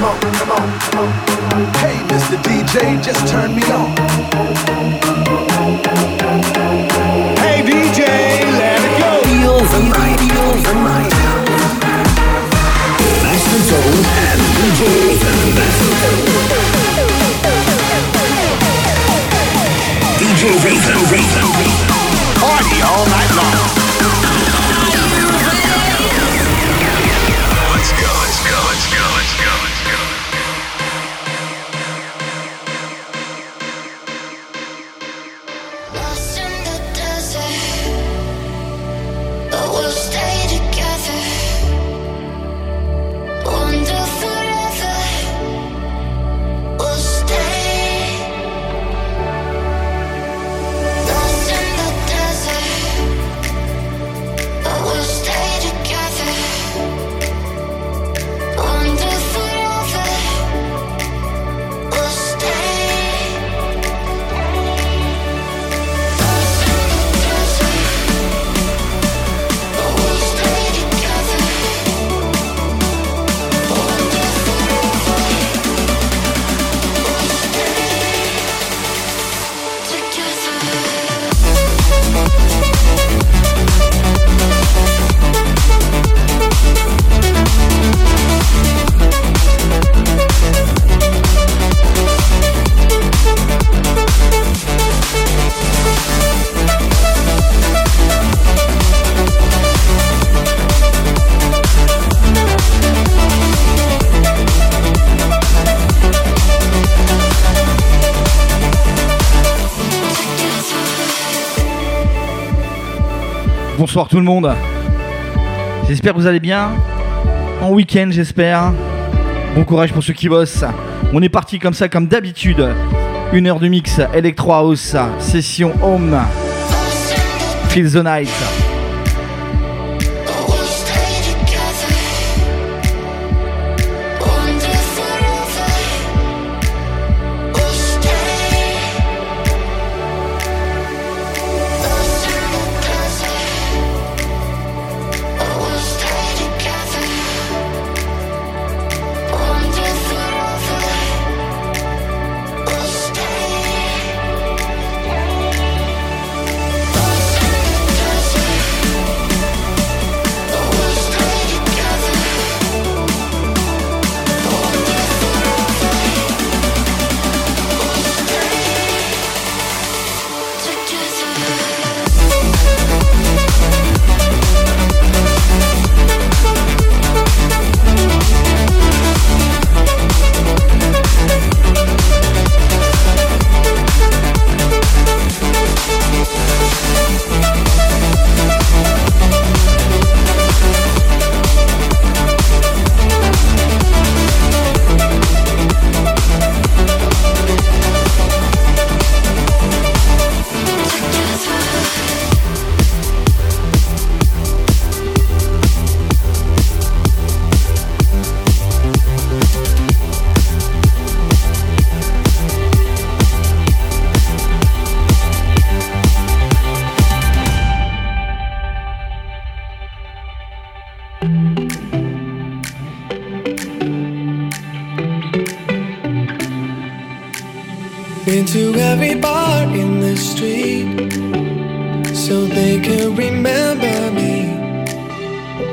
come on, come on, come on. Hey, Mr. DJ, just turn me on. Hey, DJ, let it go. Feel the night, feel the night. Master Tone and DJ DJ Raven, Party all night long. Bonsoir tout le monde. J'espère que vous allez bien. En week-end, j'espère. Bon courage pour ceux qui bossent. On est parti comme ça, comme d'habitude. Une heure de mix Electro House, session Home. Feel the night.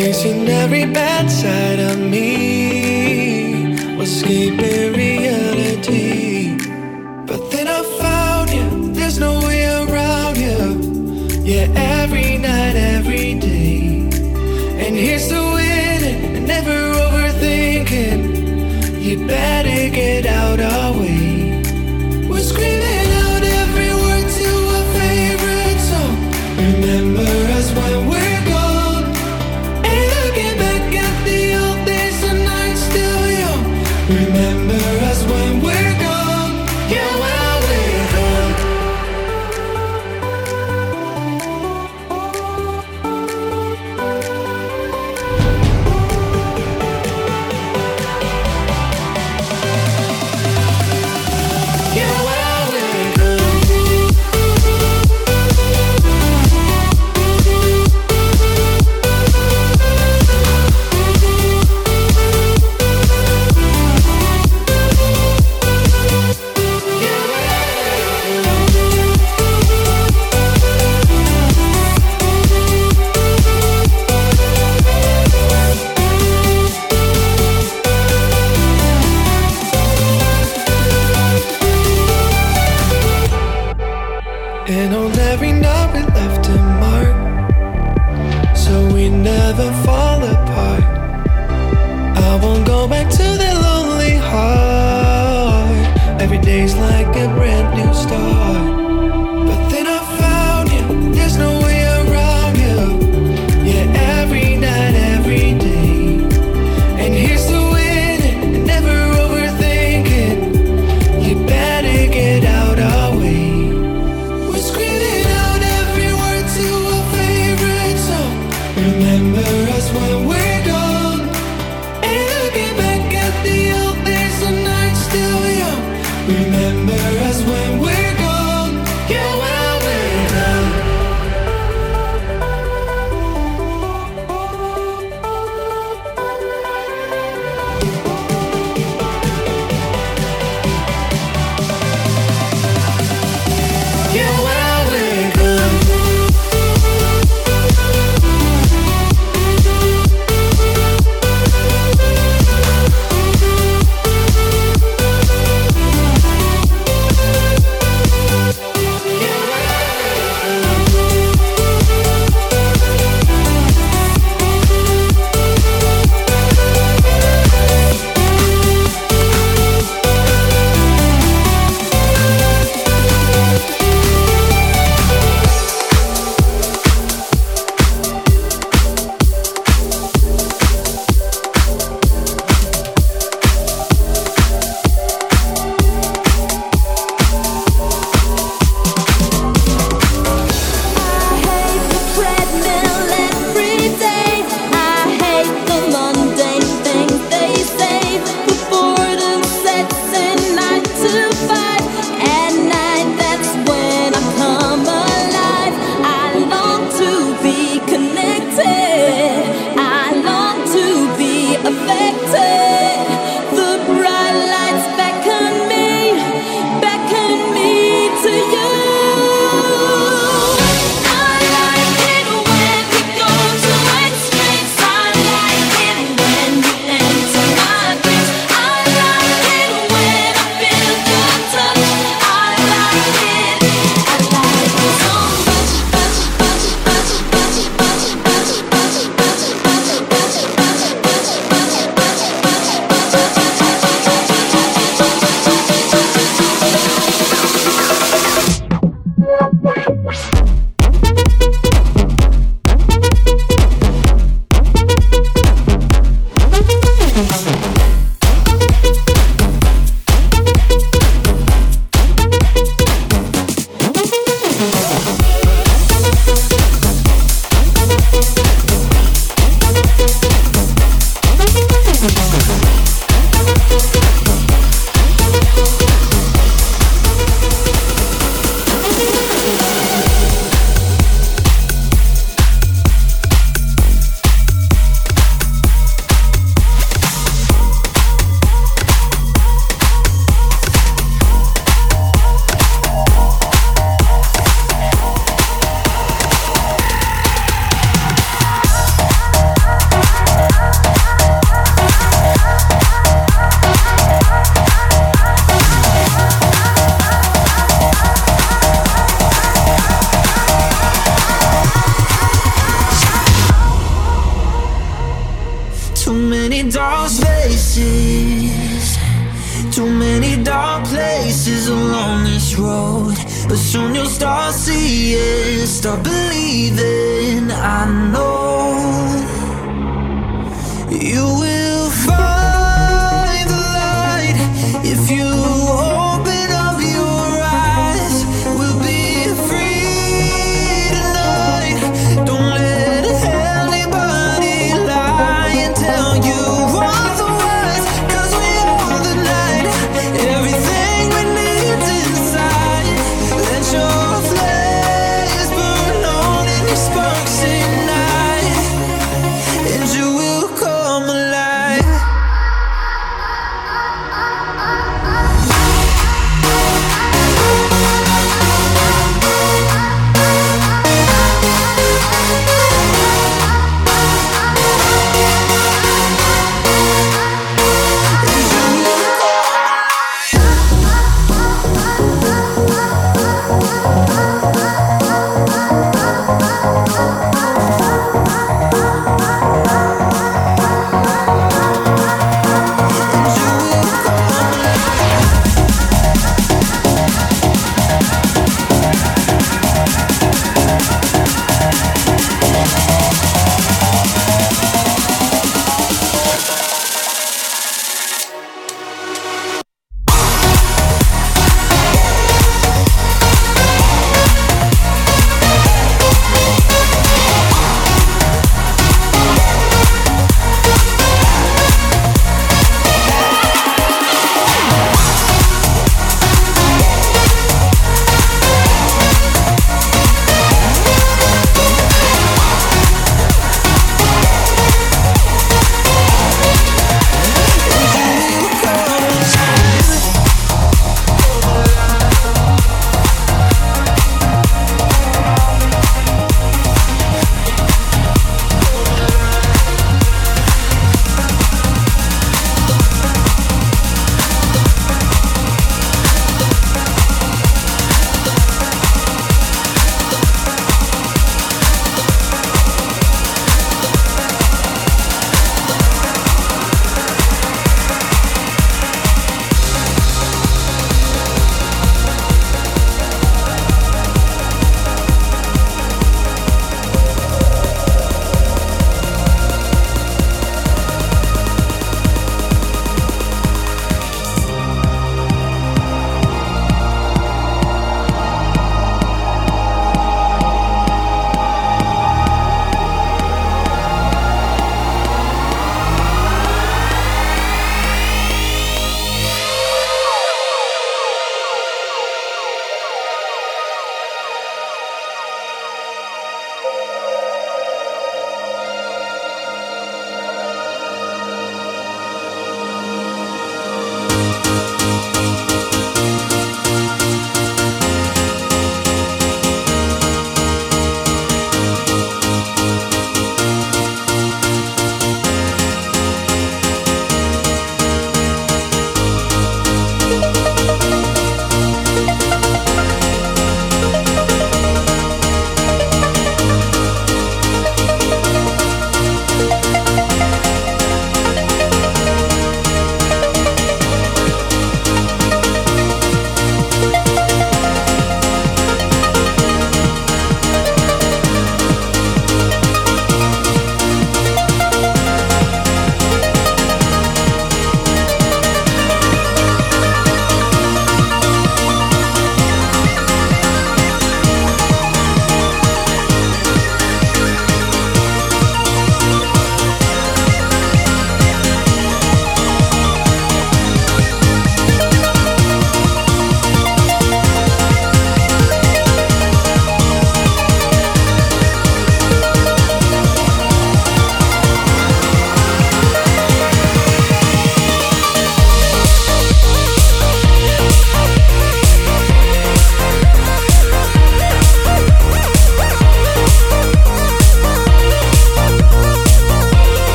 They've every bad side of me, was escaping reality. But then I found you, there's no way around you. Yeah, every night, every day. And here's the winning and never overthinking. You better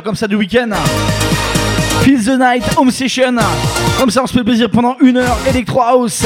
comme ça du week-end. Feel the Night Home Session. Comme ça, on se fait plaisir pendant une heure. Electro House.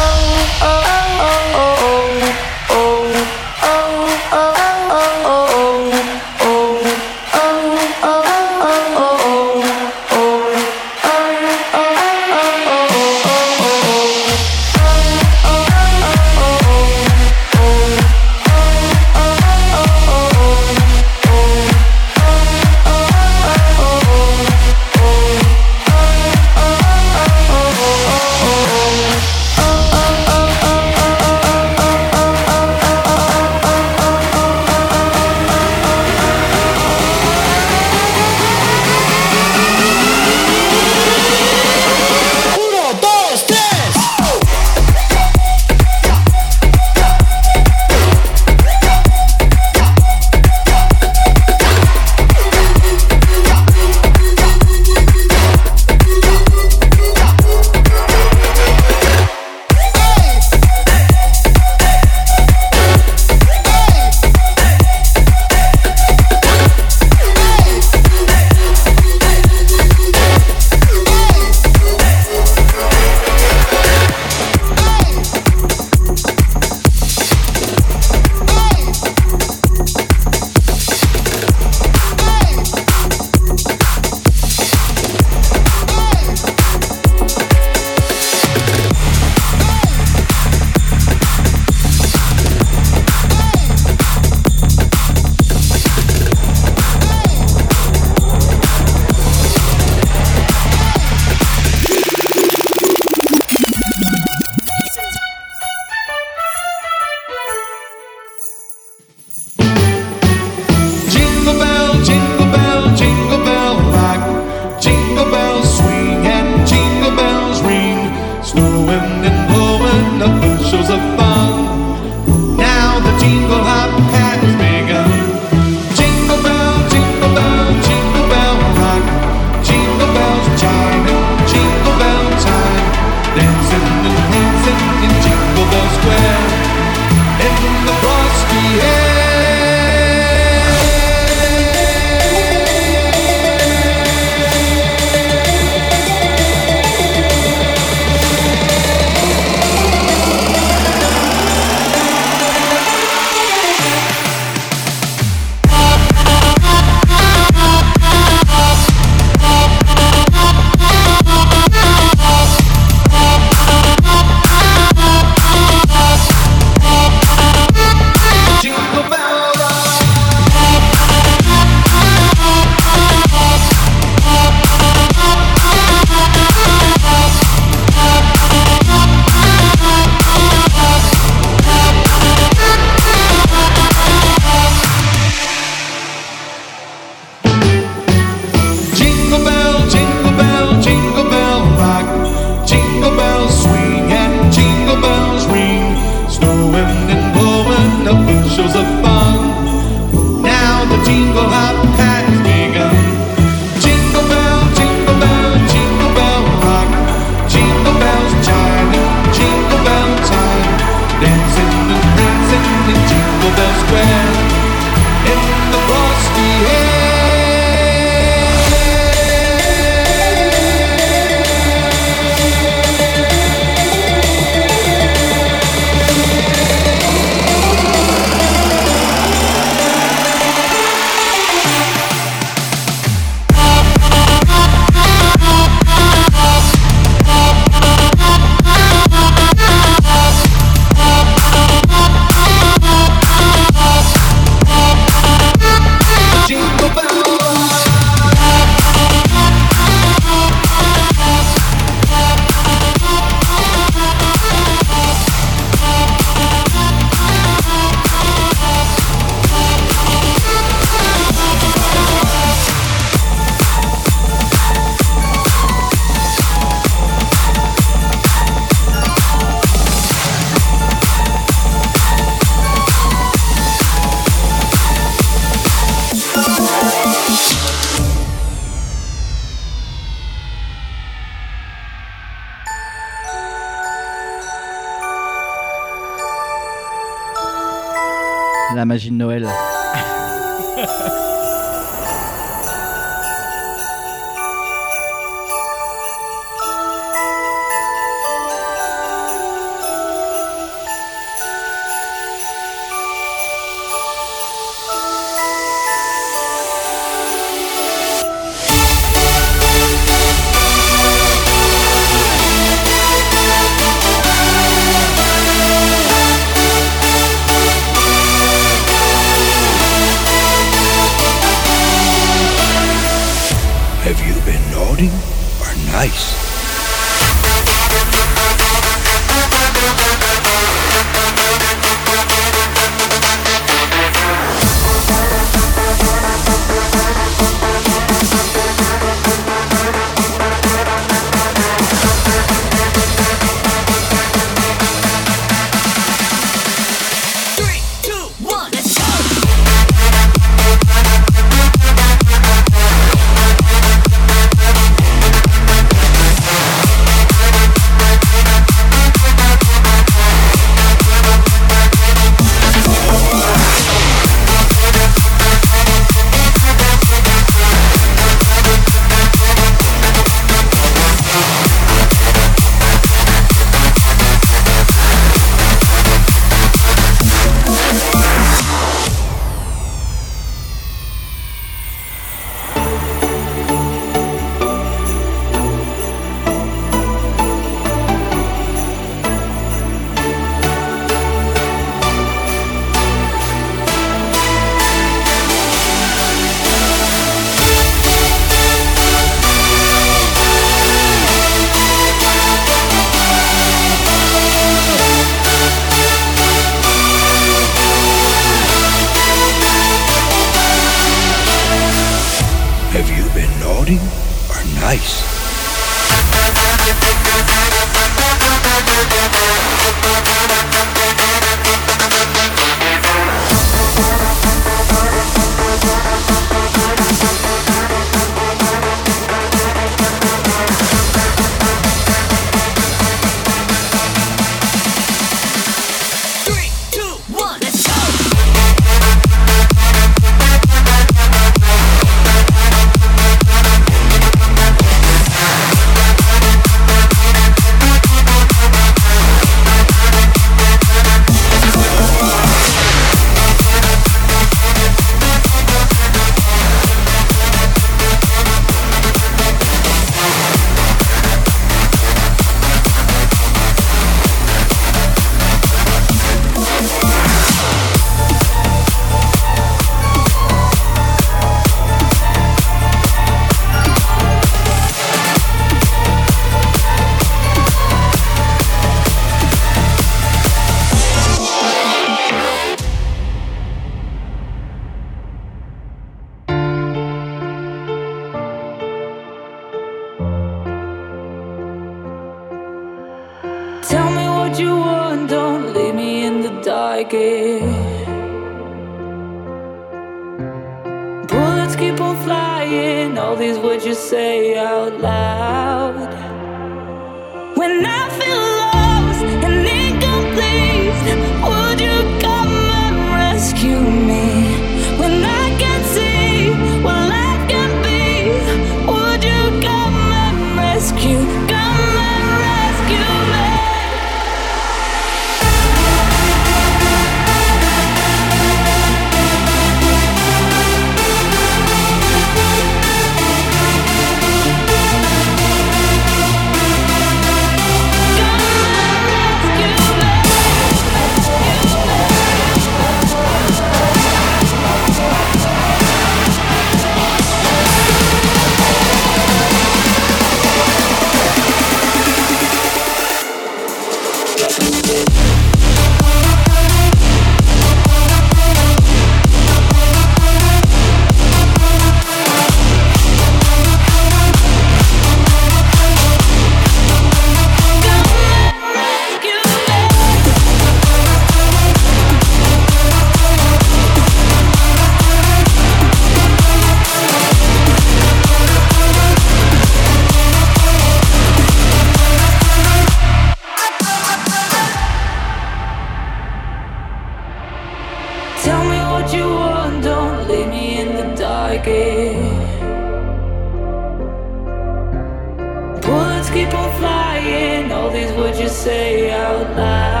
people flying, all these words you say out loud.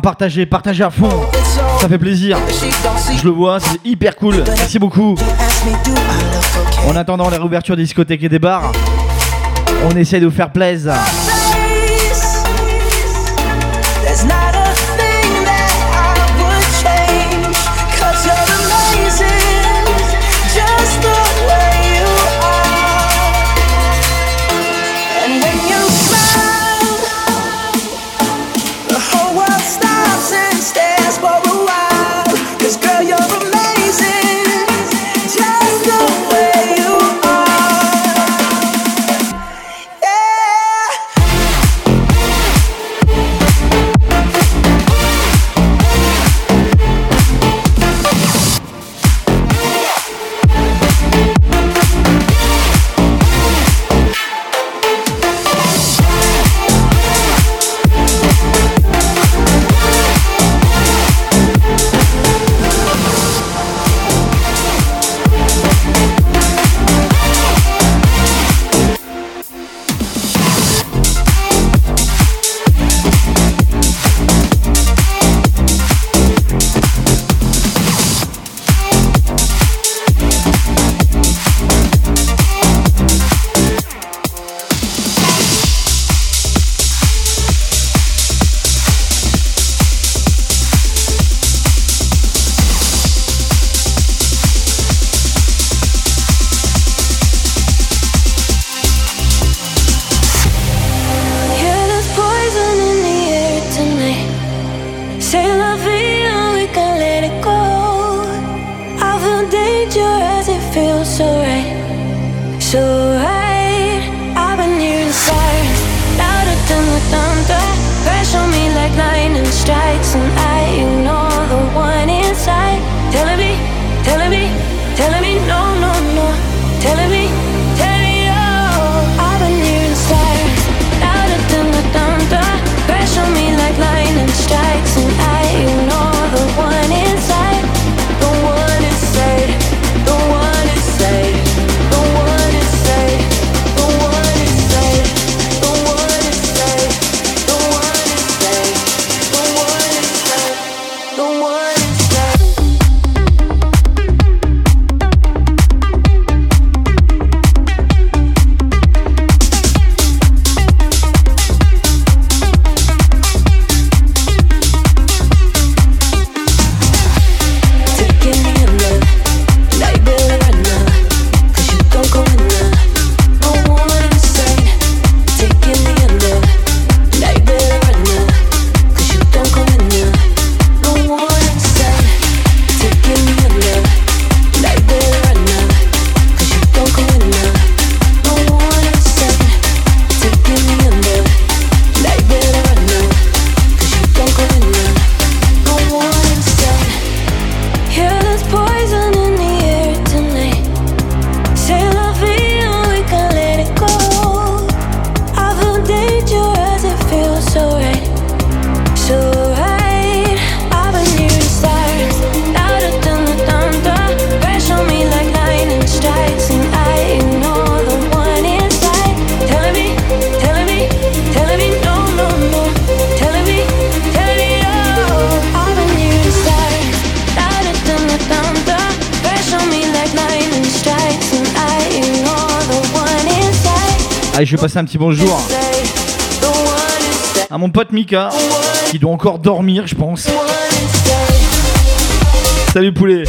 partagez, partagez à fond. Ça fait plaisir. Je le vois, c'est hyper cool. Merci beaucoup. En attendant les réouvertures des discothèques et des bars, on essaie de vous faire plaisir. Je vais passer un petit bonjour à mon pote Mika, qui doit encore dormir, je pense. Salut poulet.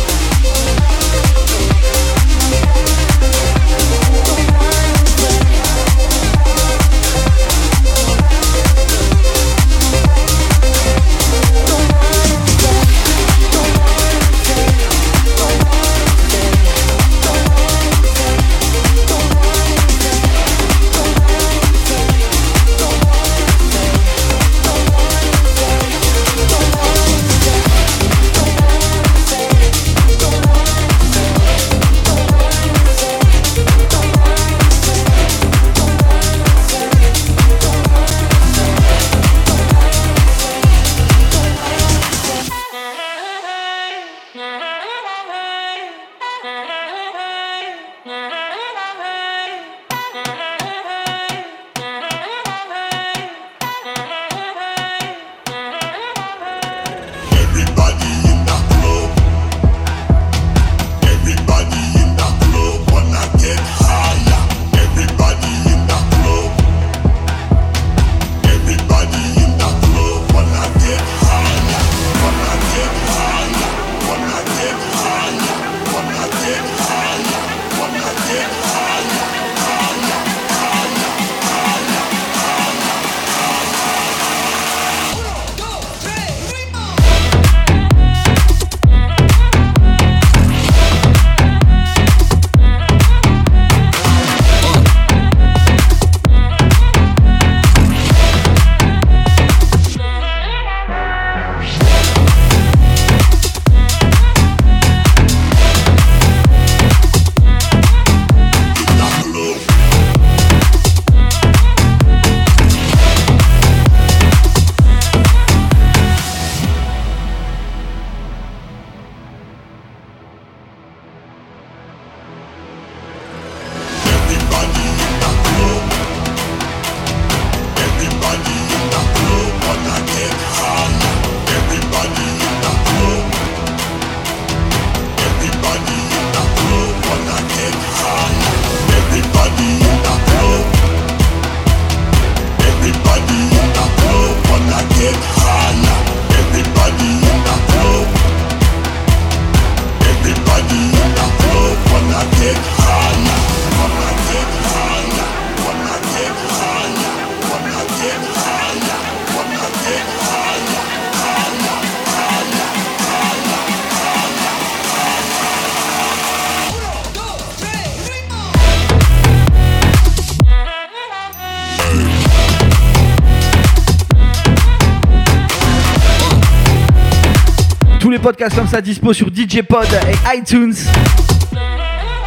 Podcasts comme ça dispo sur DJ Pod et iTunes.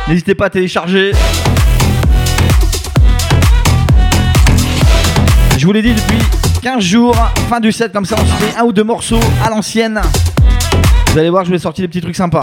N'hésitez pas à télécharger. Je vous l'ai dit depuis 15 jours, fin du set comme ça, on se fait un ou deux morceaux à l'ancienne. Vous allez voir, je vais sortir des petits trucs sympas.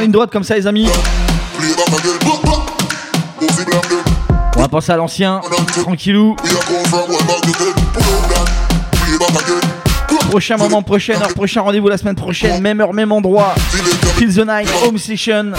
Ligne droite comme ça les amis. On va penser à l'ancien, tranquillou. Prochain moment, prochaine heure, prochain rendez-vous la semaine prochaine, même heure, même endroit. Feel the night, home session.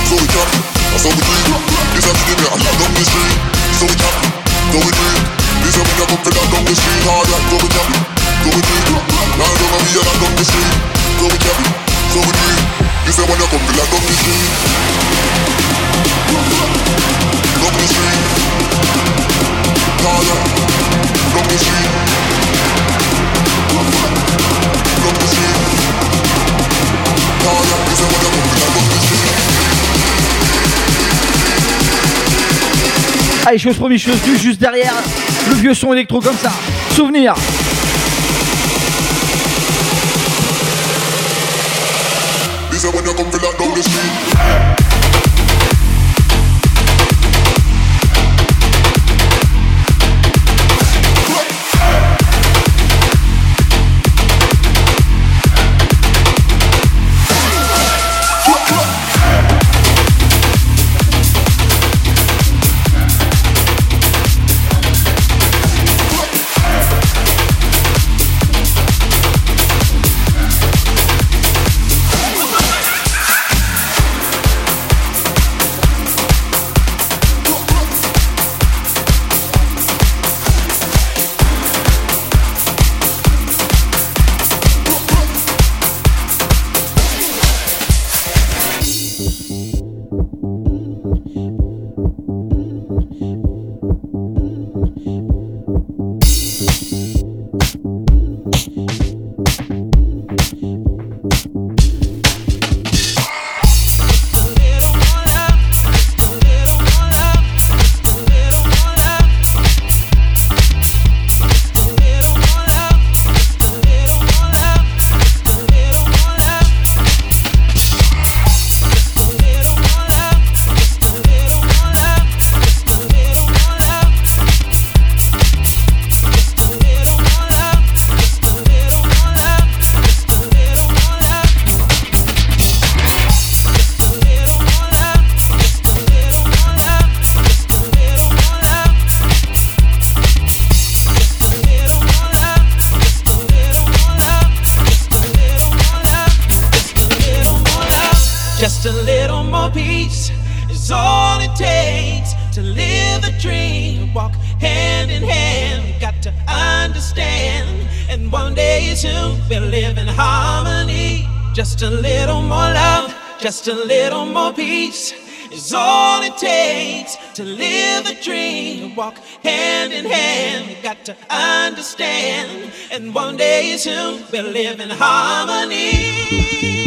Allez, chose promise, chose due, juste derrière. Le vieux son électro comme ça. Souvenir. Is when you come feel that down the street. To live a dream, walk hand in hand. we Got to understand, and one day soon we'll live in harmony.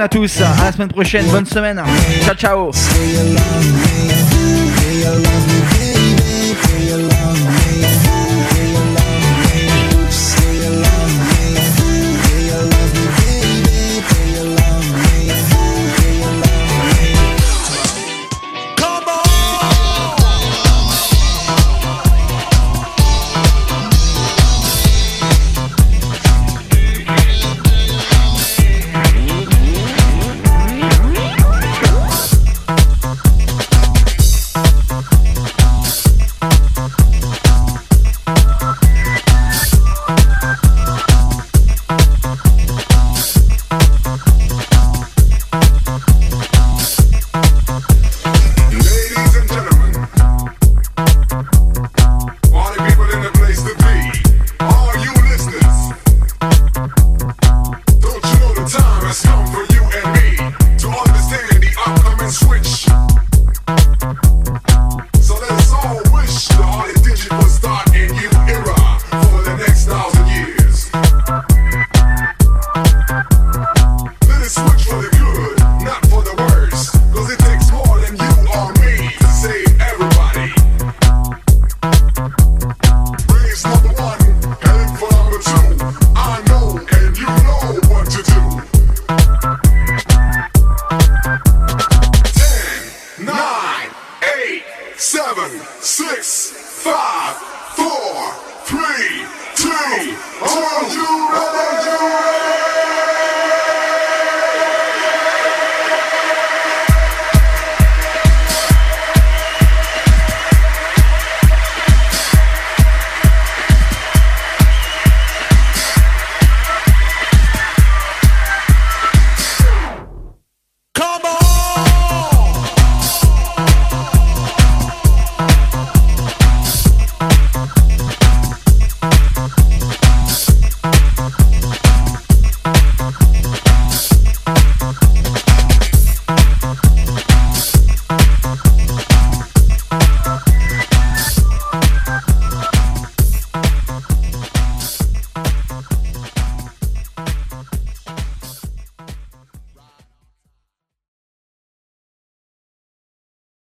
à tous. À la semaine prochaine. Bonne semaine. Ciao, ciao.